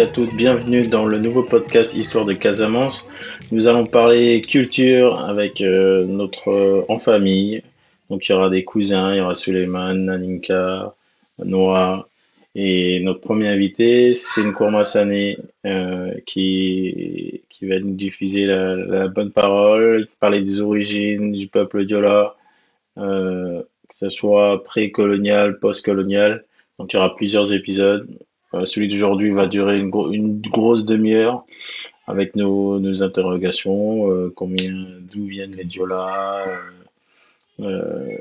à toutes, bienvenue dans le nouveau podcast Histoire de Casamance. Nous allons parler culture avec euh, notre euh, en famille. Donc il y aura des cousins, il y aura Suleiman, Naninka, Noah. Et notre premier invité, c'est une Kourmassane euh, qui, qui va nous diffuser la, la bonne parole, parler des origines du peuple Diola, euh, que ce soit pré-colonial, post-colonial. Donc il y aura plusieurs épisodes. Euh, celui d'aujourd'hui va durer une, gro- une grosse demi-heure avec nos, interrogations, euh, combien, d'où viennent les Diola. euh,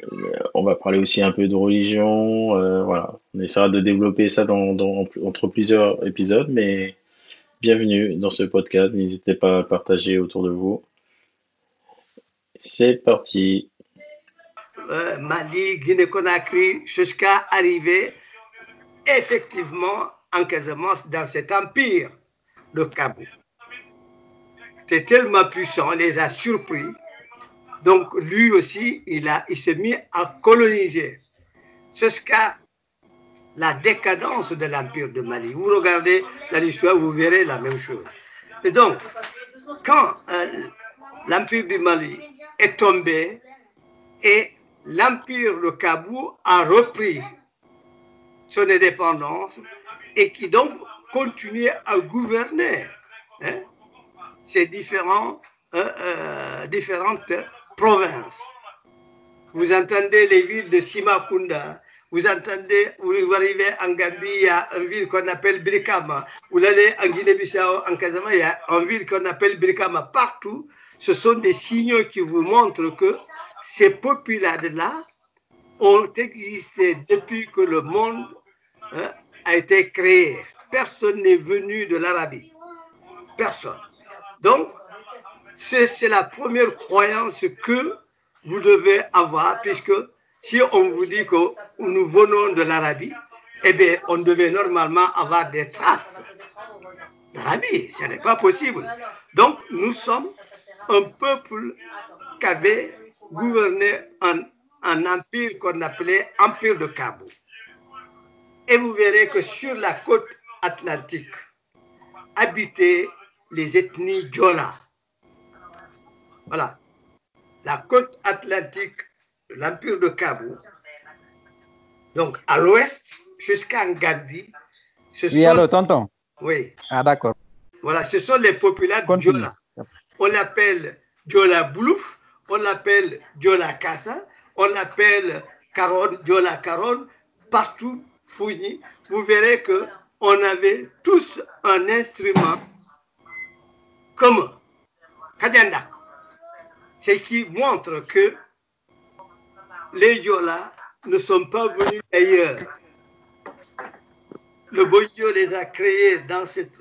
on va parler aussi un peu de religion. voilà, on essaiera de développer ça dans, entre plusieurs épisodes, mais bienvenue dans ce podcast. N'hésitez pas à partager autour de vous. C'est parti. Mali, Guinée-Conakry, jusqu'à arriver effectivement en Casamance dans cet empire de Kabou. C'est tellement puissant, on les a surpris. Donc lui aussi, il, a, il s'est mis à coloniser jusqu'à la décadence de l'empire de Mali. Vous regardez dans l'histoire, vous verrez la même chose. Et donc, quand euh, l'empire du Mali est tombé et l'empire de Kabou a repris son indépendance et qui donc continue à gouverner hein, ces euh, euh, différentes provinces. Vous entendez les villes de Simakunda, vous entendez, vous arrivez en Gambie, il y a une ville qu'on appelle Brikama. Vous allez en Guinée-Bissau, en Casamance, il y a une ville qu'on appelle Brikama. Partout, ce sont des signaux qui vous montrent que ces populades-là ont existé depuis que le monde hein, a été créé. Personne n'est venu de l'Arabie. Personne. Donc, c'est la première croyance que vous devez avoir, puisque si on vous dit que nous venons de l'Arabie, eh bien, on devait normalement avoir des traces d'Arabie. Ce n'est pas possible. Donc, nous sommes un peuple qui avait gouverné un, un empire qu'on appelait Empire de Cabo. Et vous verrez que sur la côte atlantique habitaient les ethnies Diola. Voilà. La côte atlantique de l'Empire de Cabo, donc à l'ouest jusqu'en Gambie, ce Oui, sont, allô, tonton. oui, Ah, d'accord. voilà, ce sont les populations Continue. Diola. On l'appelle Diola Boulouf, on l'appelle Diola Kassa, on l'appelle Caron, Diola Caron, partout Vous verrez que on avait tous un instrument commun, Kadiandak. Ce qui montre que les Diola ne sont pas venus ailleurs. Le Boyo les a créés dans, cet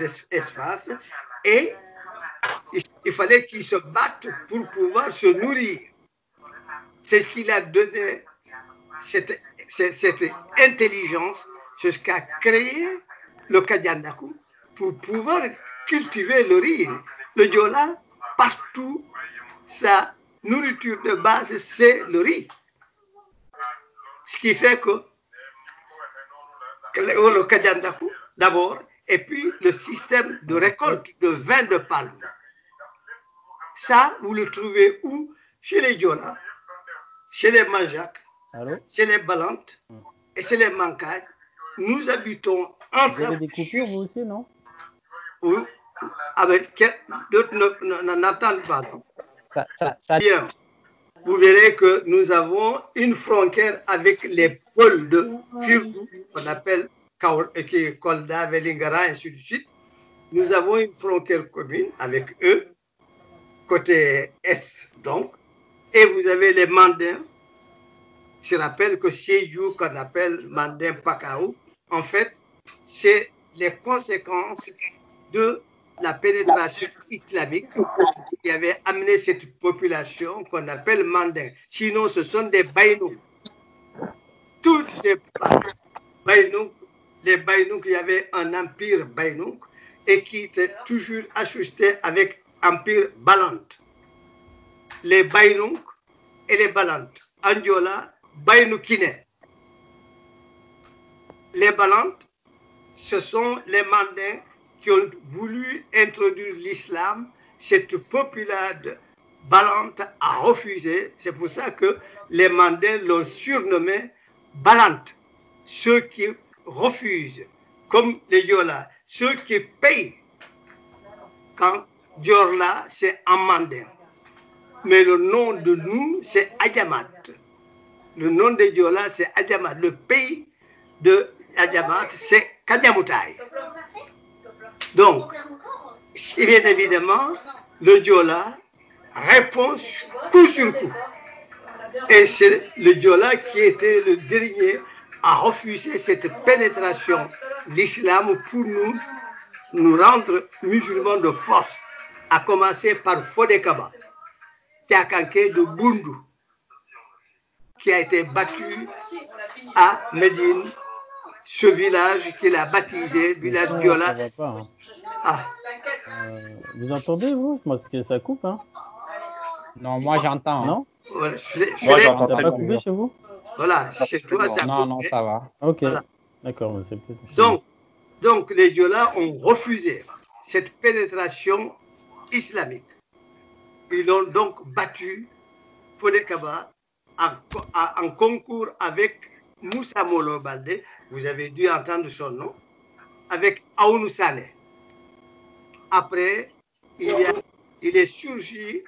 es- espace et il, fallait qu'ils se battent pour pouvoir se nourrir. C'est ce qui a donné cette- intelligence jusqu'à créer le Kadiandaku pour pouvoir cultiver le riz. Le Diola, partout, sa nourriture de base, c'est le riz. Ce qui fait que le Kadiandaku, d'abord, et puis le système de récolte de vin de palme. Ça, vous le trouvez où? Chez les Diola, chez les Manjak, Allô? Chez les Balantes et chez les Mankaï. Nous habitons Vous avez ensemble. des coupures, vous aussi, non? Oui, avec d'autres ne- ne- n'en attendent pas. ça, ça, ça- Bien. Vous verrez que nous avons une frontière avec les pôles de Firdu, qu'on appelle et Kolda, Velingara, ainsi de suite. Nous avons une frontière commune avec eux, côté est donc. Et vous avez les Mandins. Je rappelle que Seyou, qu'on appelle Mandin Pakaou, en fait, c'est les conséquences de la pénétration islamique qui avait amené cette population qu'on appelle Mandin. Sinon, ce sont des Baïnouk. Toutes ces Baïnouk, les Baïnouk, il y avait un empire Baïnouk et qui était toujours ajusté avec empire Balante. Les Baïnouk et les Balantes. Andiola, Baïnoukine. Les Balantes ce sont les Mandins qui ont voulu introduire l'islam. Cette populade Balante a refusé. C'est pour ça que les Mandins l'ont surnommé Balante. Ceux qui refusent, comme les Diola, ceux qui payent quand Diorla, c'est en mandin. Mais le nom de nous, c'est Adjamat. Le nom de Diola, c'est Adjamat. Le pays de Adjamat, c'est Kadjamoutai. Donc, bien évidemment, le Diola répond coup sur coup. Et c'est le Diola qui était le dernier à refuser cette pénétration l'islam pour nous, nous rendre musulmans de force, à commencer par Fodekaba, Tiakanke de Bundu, qui a été battu à Médine, ce village qu'il a baptisé, village Ça, Diola. ça va pas, hein. Ah, Euh, vous entendez, vous Parce que ça coupe, hein Non, moi j'entends. Non voilà, je je Moi, j'entends Ça n'a très pas bien. coupé chez vous voilà, chez toi, ça Non, coupe. non, ça va. Ok. Voilà. D'accord. Donc, donc les Diola ont refusé cette pénétration islamique. Ils ont donc battu Fodekaba en, co- en- en concours avec Moussa Molo Balde, vous avez dû entendre son nom, avec Aounou Sané. Après, il est surgi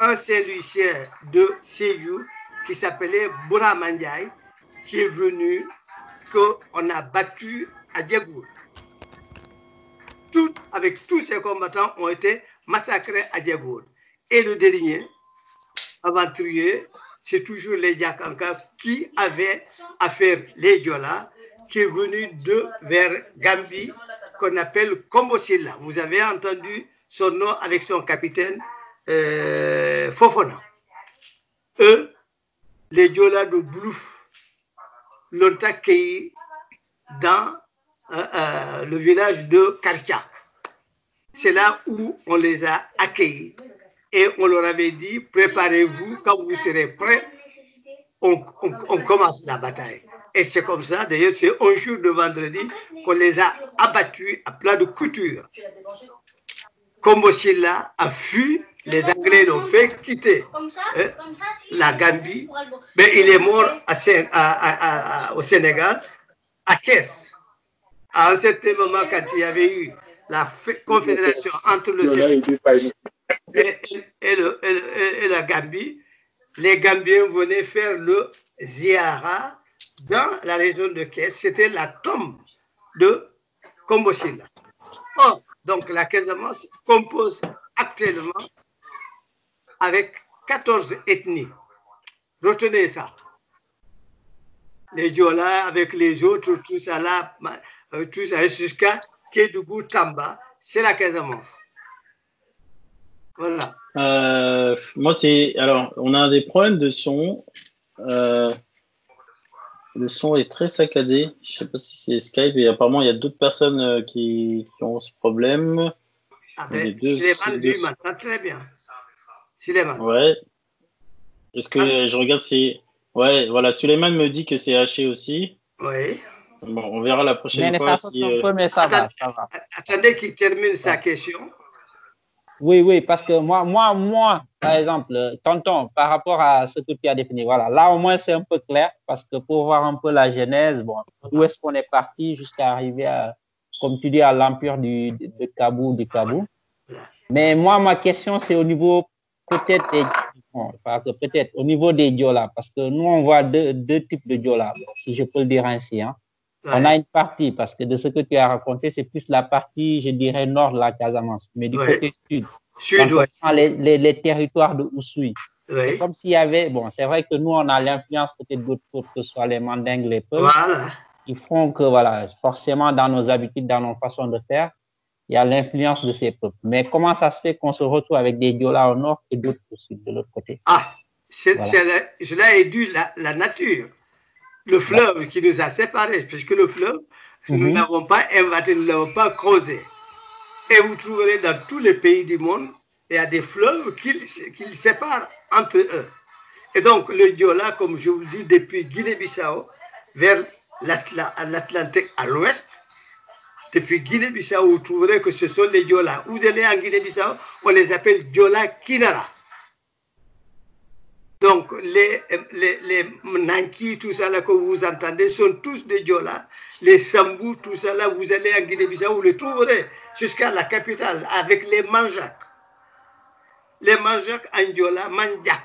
un Saint-Lucien de Séjour qui s'appelait Boura Mandiaï, qui est venu qu'on a battu à Diagour. Tout, avec tous ces combattants ont été massacrés à Diagour. Et le dernier, aventurier, c'est toujours les Diakanka qui avaient affaire les Diola, qui est venu vers Gambie, qu'on appelle Kombosilla. Vous avez entendu son nom avec son capitaine euh, Fofona. Eux, les Diola de Blouf, l'ont accueilli dans euh, euh, le village de Karchak. C'est là où on les a accueillis et on leur avait dit préparez-vous, quand vous serez prêts, on, commence la bataille. Et c'est comme ça, d'ailleurs, c'est un jour de vendredi qu'on les a abattus à plat de couture. Kombosilla a fui, les Anglais l'ont fait quitter Comme comme si la Gambie, mais il est mort au Sénégal, à Caisse. À un certain moment, quand il y avait eu la confédération entre le Sénégal et le- la Gambie, les Gambiens venaient faire le ziara dans la région de Caisse. C'était la tombe de Kombosilla. Or, donc la Casamance compose actuellement avec 14 ethnies. Retenez ça. Les Diola avec les autres, tout ça là, euh, tout ça jusqu'à Kédougou, Tamba, c'est la Casamance. Voilà. Euh, moi, c'est. Alors, on a des problèmes de son. Euh, le son est très saccadé. Je sais pas si c'est Skype et apparemment, il y a d'autres personnes euh, qui, qui ont ce problème. Ah ben, deux- Suleiman, deux- très bien. Suleiman. Ouais. Est-ce que Ah. je regarde si. Ouais, voilà. Suleiman me dit que c'est haché aussi. Oui. Bon, on verra la prochaine Mais fois ça saute si. un euh, peu, mais ça va, Attends. ça va. Attendez qu'il termine sa question. Oui, oui, parce que moi, moi, moi, par exemple, euh, tonton, par rapport à ce que tu as défini, voilà, là au moins c'est un peu clair, parce que pour voir un peu la genèse, bon, où est-ce qu'on est parti jusqu'à arriver à, comme tu dis, à l'empire du, de Kabou, du Kabou. Mais moi, ma question, c'est au niveau peut-être des, bon, peut-être au niveau des Diola, parce que nous, on voit deux, deux types de Diola, bon, si je peux le dire ainsi, hein. On a une partie, parce que de ce que tu as raconté, c'est plus la partie, je dirais, nord de la Casamance, mais du Ouais. côté sud. Sud, ouais. les, les, les territoires de Oussouy, c'est Oui. comme s'il y avait, bon, c'est vrai que nous, on a l'influence peut-être d'autres peuples, que ce soit les Mandingues, les peuples, Voilà. qui font que, voilà, forcément, dans nos habitudes, dans nos façons de faire, il y a l'influence de ces peuples. Mais comment ça se fait qu'on se retrouve avec des Diola au nord et d'autres au sud, de l'autre côté? Ah, Voilà. la- cela est dû la, la nature. Le fleuve qui nous a séparés, puisque le fleuve, nous Mhm. n'avons pas inventé, nous n'avons pas creusé. Et vous trouverez dans tous les pays du monde, il y a des fleuves qui, qui séparent entre eux. Et donc, le Diola, comme je vous le dis, depuis Guinée-Bissau vers l'Atla- l'Atlantique à l'ouest, depuis Guinée-Bissau, vous trouverez que ce sont les Diola. Vous allez en Guinée-Bissau, on les appelle Diola Kinara. Donc, les, les, Nanki, tout ça là que vous entendez, sont tous des Diola. Les Sambou, tout ça là, vous allez en Guinée-Bissau, vous les trouverez jusqu'à la capitale avec les Manjak. Les Manjak en Diola, Manjak,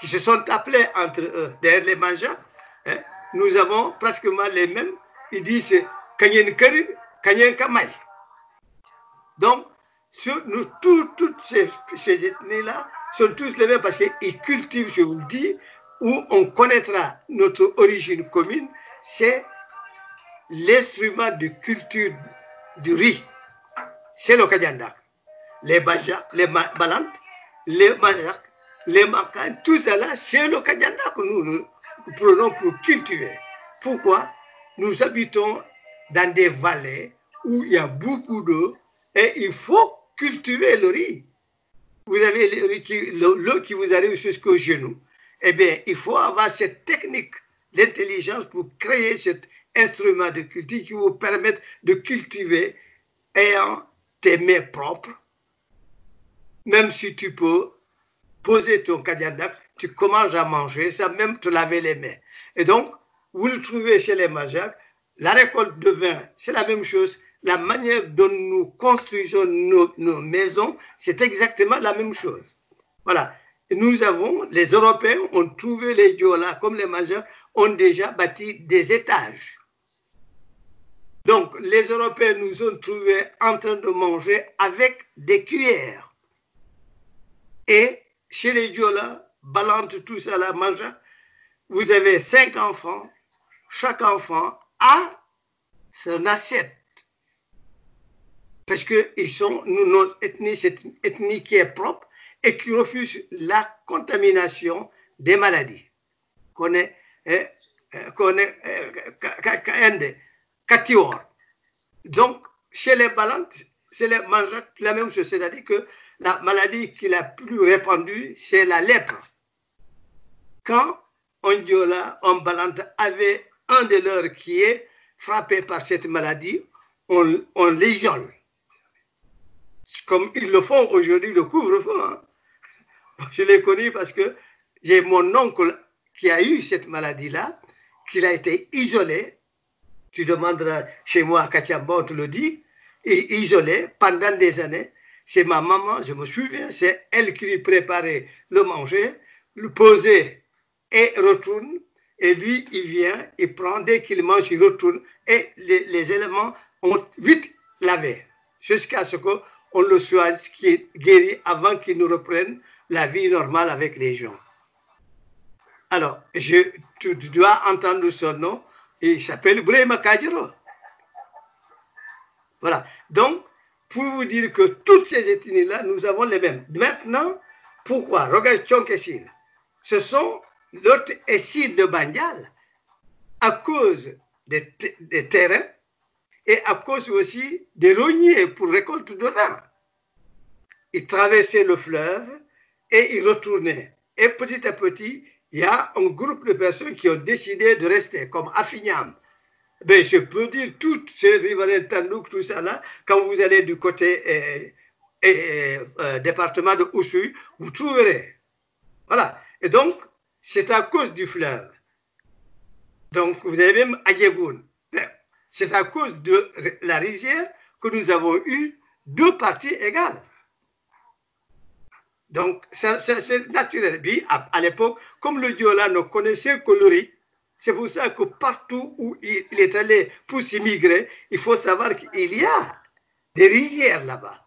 qui se sont appelés entre eux. Derrière les Manjak, hein, nous avons pratiquement les mêmes. Ils disent Kanyen Kari, Kanyen Kamay. Donc, nous, tout- toutes ces, ethnies-là sont tous les mêmes parce qu'ils cultivent, je vous le dis, où on connaîtra notre origine commune, c'est l'instrument de culture du riz. C'est le Kajandak. Les Bajak, les Balantes, les Majak, les Makan, tout là, c'est le Kajandak que nous prenons pour cultiver. Pourquoi? Nous habitons dans des vallées où il y a beaucoup d'eau et il faut cultiver le riz. Vous avez l'eau qui vous arrive jusqu'au genou. Eh bien, il faut avoir cette technique d'intelligence pour créer cet instrument de culture qui vous permette de cultiver ayant tes mains propres. Même si tu peux poser ton kadiadak, tu commences à manger sans même te laver les mains. Et donc, vous le trouvez chez les Majaks, la récolte de vin, c'est la même chose. La manière dont nous construisons nos, maisons, c'est exactement la même chose. Voilà. Nous avons, les Européens ont trouvé les Diola, comme les Majaks, ont déjà bâti des étages. Donc, les Européens nous ont trouvés en train de manger avec des cuillères. Et chez les Diola, Balante, tout ça, la Majak, vous avez cinq enfants, chaque enfant a son assiette. Parce que ils sont, nous, notre ethnie, c'est une ethnie qui est propre et qui refuse la contamination des maladies. Qu'on est, eh, eh, qu'on est, eh. Donc, chez les balantes, c'est les la même chose, c'est-à-dire que la maladie qui est la plus répandue, c'est la lèpre. Quand Ondiola, on balante avait un de leurs qui est frappé par cette maladie, on, on l'isole. Comme ils le font aujourd'hui, le couvre-feu. hein. Je l'ai connu parce que j'ai mon oncle qui a eu cette maladie-là, qu'il a été isolé. Tu demanderas chez moi à Katiamba, on te le dit, et isolé pendant des années. C'est ma maman, je me souviens, c'est elle qui lui préparait le manger, le posait et retourne. Et lui, il vient, il prend, dès qu'il mange, il retourne. Et les, les éléments ont vite lavé, jusqu'à ce qu'on le soit guéri avant qu'il nous reprenne la vie normale avec les gens. Alors, tu, dois entendre son nom, il s'appelle Brema Kajiro. Voilà. Donc, pour vous dire que toutes ces ethnies-là, nous avons les mêmes. Maintenant, pourquoi? Regarde Tchonkessil. Ce sont l'autre essile de Bandial à cause des, des terrains et à cause aussi des rogniers pour récolte de vin. Ils traversaient le fleuve et ils retournaient. Et petit à petit, il y a un groupe de personnes qui ont décidé de rester, comme Afignam. Ben, je peux dire toutes ces riverains Tandouk, tout ça là, quand vous allez du côté euh, euh, euh, département de Oussouy, vous trouverez. Voilà. Et donc, c'est à cause du fleuve. Donc, vous avez même Ayegoun. Ben, C'est à cause de la rizière que nous avons eu deux parties égales. Donc, c'est naturel. Puis, à, l'époque, comme le Diola ne connaissait que le c'est pour ça que partout où il, est allé pour s'immigrer, il faut savoir qu'il y a des rizières là-bas.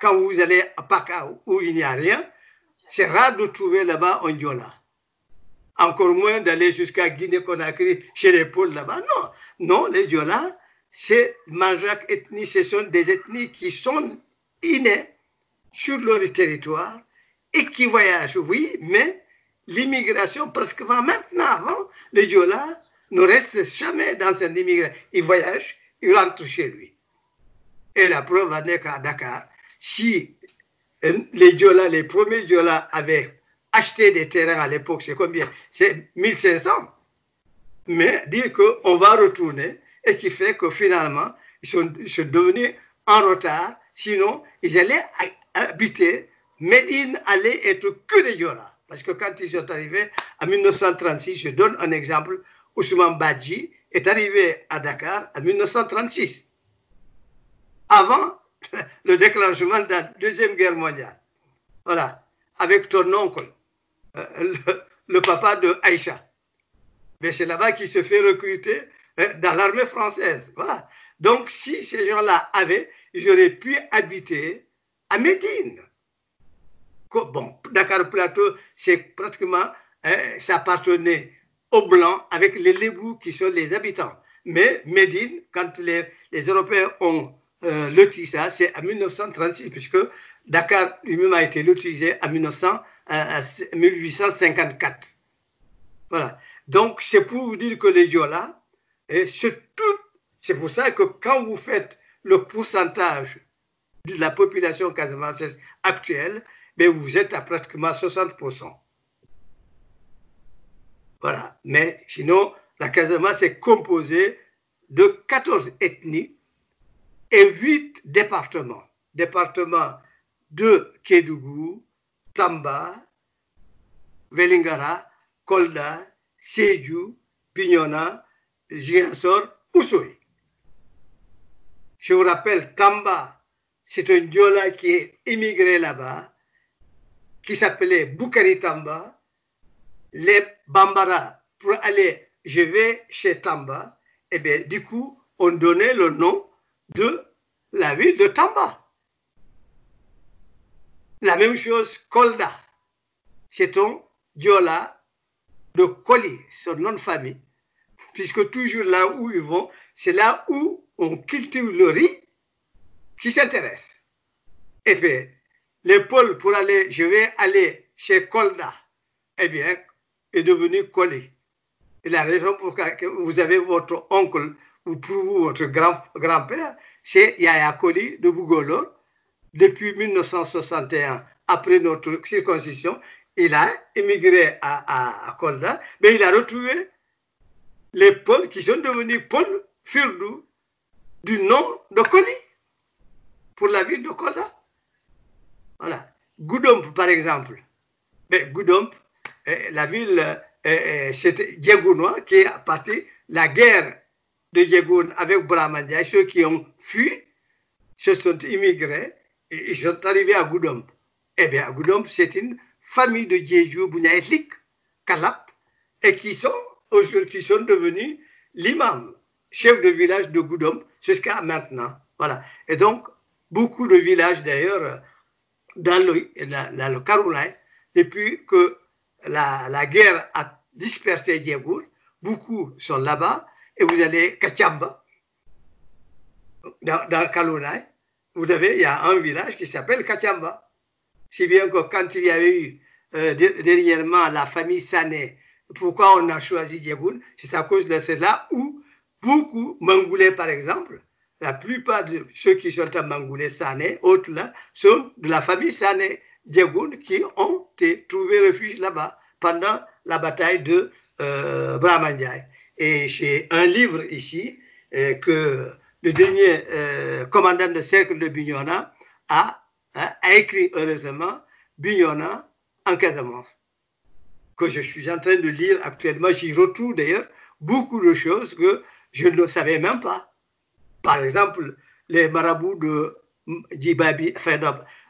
Quand vous allez à Paka où il n'y a rien, c'est rare de trouver là-bas un Diola. Encore moins d'aller jusqu'à Guinée-Conakry chez les Pôles là-bas. Non, non, les Diola, c'est Manjak ethnie, ce sont des ethnies qui sont innées sur leur territoire et qui voyagent, oui, mais l'immigration, presque maintenant, avant, le Diola ne reste jamais dans un immigré. Il voyage, il rentre chez lui. Et la preuve en est qu'à Dakar, si les Diola, les premiers Diola avaient acheté des terrains à l'époque, c'est combien? C'est 1500. Mais dire qu'on va retourner et qui fait que finalement, ils sont, devenus en retard. Sinon, ils allaient habiter. Médine allait être que des Yola. Parce que quand ils sont arrivés en 1936, je donne un exemple, Ousmane Badji est arrivé à Dakar en 1936, avant le déclenchement de la Deuxième Guerre mondiale. Voilà, avec ton oncle, euh, le, papa de Aïcha. Mais c'est là-bas qu'il se fait recruter euh, dans l'armée française. Voilà. Donc, si ces gens-là avaient, ils auraient pu habiter à Médine. Bon, Dakar Plateau, c'est pratiquement, hein, ça appartenait aux Blancs avec les Lébous qui sont les habitants. Mais Médine, quand les, Européens ont euh, loti ça, c'est en 1936, puisque Dakar lui-même a été lotisé en 1854. Euh, voilà. Donc, c'est pour vous dire que les Diola, c'est tout. C'est pour ça que quand vous faites le pourcentage de la population casamançaise actuelle, ben vous êtes à pratiquement 60%. Voilà. Mais sinon, la Casamance est composée de 14 ethnies et 8 départements. Départements de Kédougou, Tamba, Velingara, Kolda, Sédhiou, Pignona, Giansor, Ousoui. Je vous rappelle, Tamba, c'est un Diola qui est immigré là-bas, qui s'appelait Bukari Tamba. Les Bambara, pour aller, je vais chez Tamba, et eh bien du coup, on donnait le nom de la ville de Tamba. La même chose, Kolda, c'est un Diola de Koli, son nom de famille, puisque toujours là où ils vont, c'est là où on cultive le riz qui s'intéresse. Et puis, l'épaule pour aller, je vais aller chez Kolda, eh bien, est devenu Koli. Et la raison pour laquelle vous avez votre oncle pour votre grand-père, c'est Yaya Koli de Bougolo. Depuis 1961, après notre circoncision, il a émigré à, à, Kolda, mais il a retrouvé les Pauls qui sont devenus Paul Firdou du nom de Koli pour la ville de Kolda. Voilà. Goudomp, par exemple. Mais Goudomp, eh, la ville, eh, eh, c'était Djegounois qui est parti la guerre de Djegoun avec Brahmandia. Ceux qui ont fui se sont immigrés et sont arrivés à Goudomp. Eh bien, Goudomp, c'est une famille de Djejou, Bouniaïtlik, Kalap, et qui sont, sont devenus l'imam, chef de village de Goudomp jusqu'à maintenant. Voilà. Et donc, beaucoup de villages d'ailleurs dans le, dans le depuis que la, guerre a dispersé Diegour, beaucoup sont là-bas, et vous allez Kachamba, dans, dans vous avez, il y a un village qui s'appelle Kachamba. Si bien que quand il y avait eu euh, dernièrement la famille Sané, pourquoi on a choisi Diegoun C'est à cause de cela où beaucoup, Mangoulais par exemple, la plupart de ceux qui sont à Mangoulé, Sané, autres là, sont de la famille Sané, Diegoun, qui ont trouvé refuge là-bas pendant la bataille de euh, Et j'ai un livre ici euh, que le dernier euh, commandant de cercle de Bignona a, a, écrit heureusement Bignona en Casamance, que je suis en train de lire actuellement. J'y retrouve d'ailleurs beaucoup de choses que je ne savais même pas. Par exemple, les marabouts de Djibabi, enfin,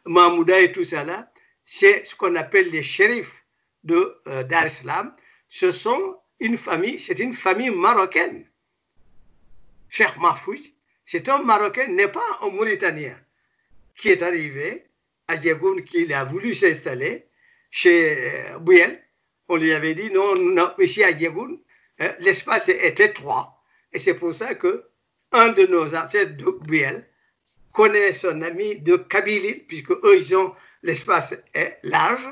Mahmouda et tout ça là, c'est ce qu'on appelle les shérifs de euh, Islam. Ce sont une famille, c'est une famille marocaine. Cheikh Mahfouz, c'est un Marocain, n'est pas un Mauritanien, qui est arrivé à Diegoun, qui a voulu s'installer chez euh, Bouyel. On lui avait dit non, non ici à Diegoun, hein, l'espace est étroit. Et c'est pour ça que un de nos ancêtres de Biel connaît son ami de Kabylie, puisque eux, ils ont l'espace est large.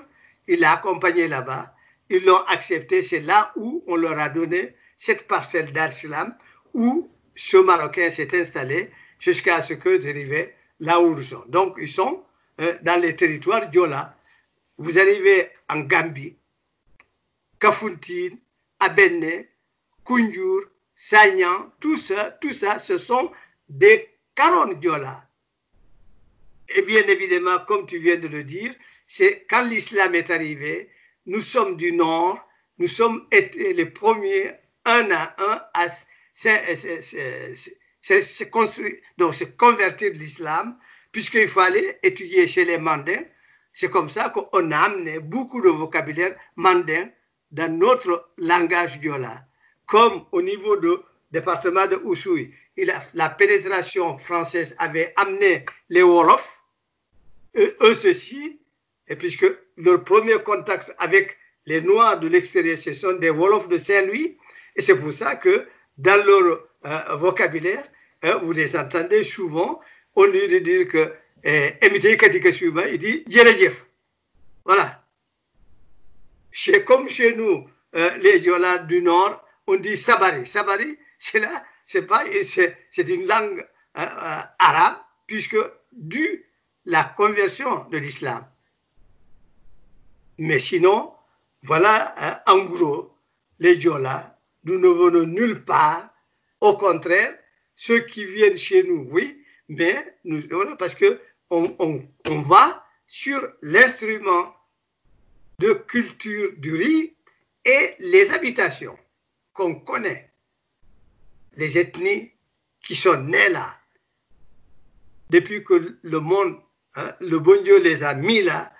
Il l'a accompagné là-bas. Ils l'ont accepté. C'est là où on leur a donné cette parcelle d'Arslam où ce Marocain s'est installé jusqu'à ce que dérivaient là où ils sont. Donc, ils sont euh, dans les territoires d'Yola. Vous arrivez en Gambie, Kafountine, Abenne, Kunjur, Sagnan, tout ça, tout ça, ce sont des Diola. Et bien évidemment, comme tu viens de le dire, c'est quand l'islam est arrivé, nous sommes du Nord, nous sommes les premiers, un à un, à se construire, donc se convertir de l'islam, puisqu'il fallait étudier chez les mandins. C'est comme ça qu'on a amené beaucoup de vocabulaire mandin dans notre langage diola. Comme au niveau du département de Oussouy, la pénétration française avait amené les Wolofs, eux ceci, et puisque leur premier contact avec les Noirs de l'extérieur, ce sont des Wolofs de Saint-Louis, et c'est pour ça que dans leur euh, vocabulaire, hein, vous les entendez souvent, au lieu de dire que eh, il dit Djerejef. Voilà. C'est comme chez nous, euh, les Diola du Nord, on dit Sabari. Sabari, c'est là, c'est pas, c'est une langue euh, arabe, puisque dû la conversion de l'islam. Mais sinon, voilà, en gros, les Diola, nous ne venons nulle part. Au contraire, ceux qui viennent chez nous, oui, mais nous, parce que on, on va sur l'instrument de culture du riz et les habitations qu'on connaît, les ethnies qui sont nées là, depuis que le monde Hein, le bon Dieu les a mis là,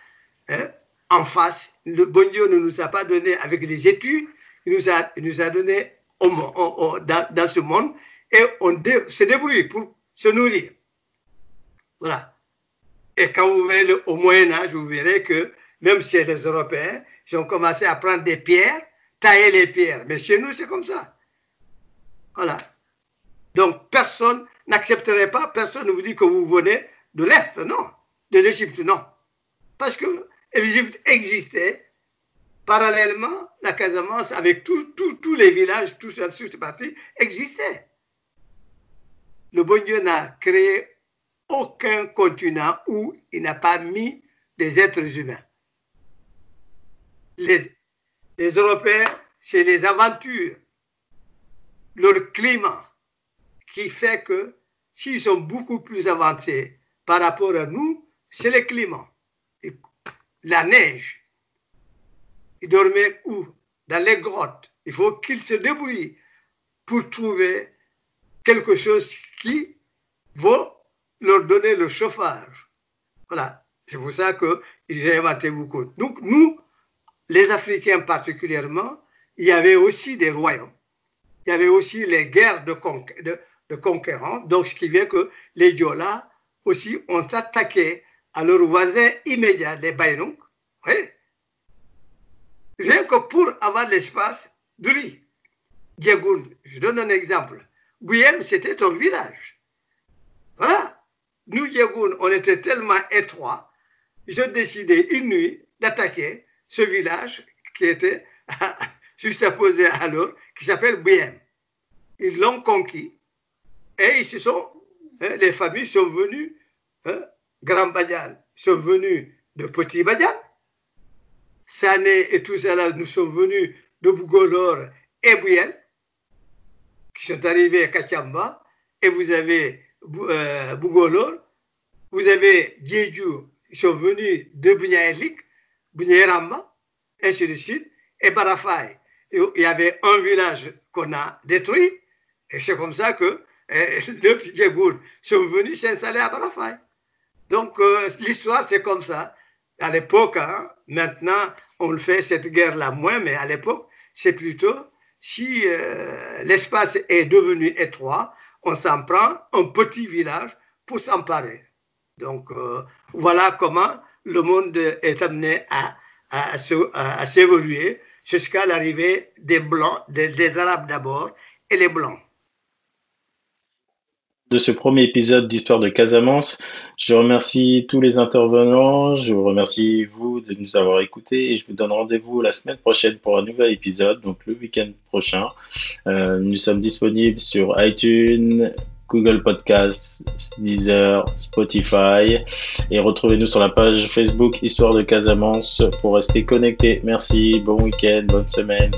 hein, en face. Le bon Dieu ne nous a pas donné avec les études, il nous a, nous a donné dans, ce monde et on se débrouille pour se nourrir. Voilà. Et quand vous verrez au Moyen Âge, vous verrez que même chez les Européens, ils ont commencé à prendre des pierres, tailler les pierres. Mais chez nous, c'est comme ça. Voilà. Donc, personne n'accepterait pas, personne ne vous dit que vous venez de l'Est, non de l'Égypte, non. Parce que l'Égypte existait parallèlement, la Casamance, avec tous les villages, tout ça, toutes ces parties, existait. Le bon Dieu n'a créé aucun continent où il n'a pas mis des êtres humains. Les, les Européens, c'est les aventures, leur climat, qui fait que s'ils sont beaucoup plus avancés par rapport à nous, c'est le climat. La neige. Ils dormaient où? Dans les grottes. Il faut qu'ils se débrouillent pour trouver quelque chose qui va leur donner le chauffage. Voilà. C'est pour ça qu'ils ont inventé beaucoup. Donc, nous, les Africains particulièrement, il y avait aussi des royaumes. Il y avait aussi les guerres de, de, conquérants. Donc, ce qui vient que les Diola aussi ont attaqué à leurs voisins immédiats, les Baïnouk, oui, rien que pour avoir l'espace de riz. Je donne un exemple. Guyem, c'était un village. Voilà. Nous, Diagoun, on était tellement étroits, ont décidé une nuit d'attaquer ce village qui était juste poser à l'autre, qui s'appelle Guyem. Ils l'ont conquis et ils se sont, hein, les familles sont venues hein, Grand Badial sont venus de Petit Badial. Sané et tout cela, nous sommes venus de Bougolor et Bouyel, qui sont arrivés à Kachamba. Et vous avez euh, vous avez Djedjou, ils sont venus de Bougnaelik, Bougnaeramba, ainsi de suite, et Barafay. Il y avait un village qu'on a détruit, et c'est comme ça que euh, les Djegoul sont venus s'installer à Barafay. Donc, euh, l'histoire, c'est comme ça. À l'époque, hein, maintenant, on fait cette guerre-là moins, mais à l'époque, c'est plutôt si euh, l'espace est devenu étroit, on s'en prend un petit village pour s'emparer. Donc, euh, voilà comment le monde est amené à, à, s'évoluer jusqu'à l'arrivée des Blancs, des Arabes d'abord, et les Blancs de ce premier épisode d'Histoire de Casamance. Je remercie tous les intervenants, je vous remercie vous de nous avoir écoutés et je vous donne rendez-vous la semaine prochaine pour un nouvel épisode, donc le week-end prochain. Euh, nous sommes disponibles sur iTunes, Google Podcasts, Deezer, Spotify et retrouvez-nous sur la page Facebook Histoire de Casamance pour rester connectés. Merci, bon week-end, bonne semaine.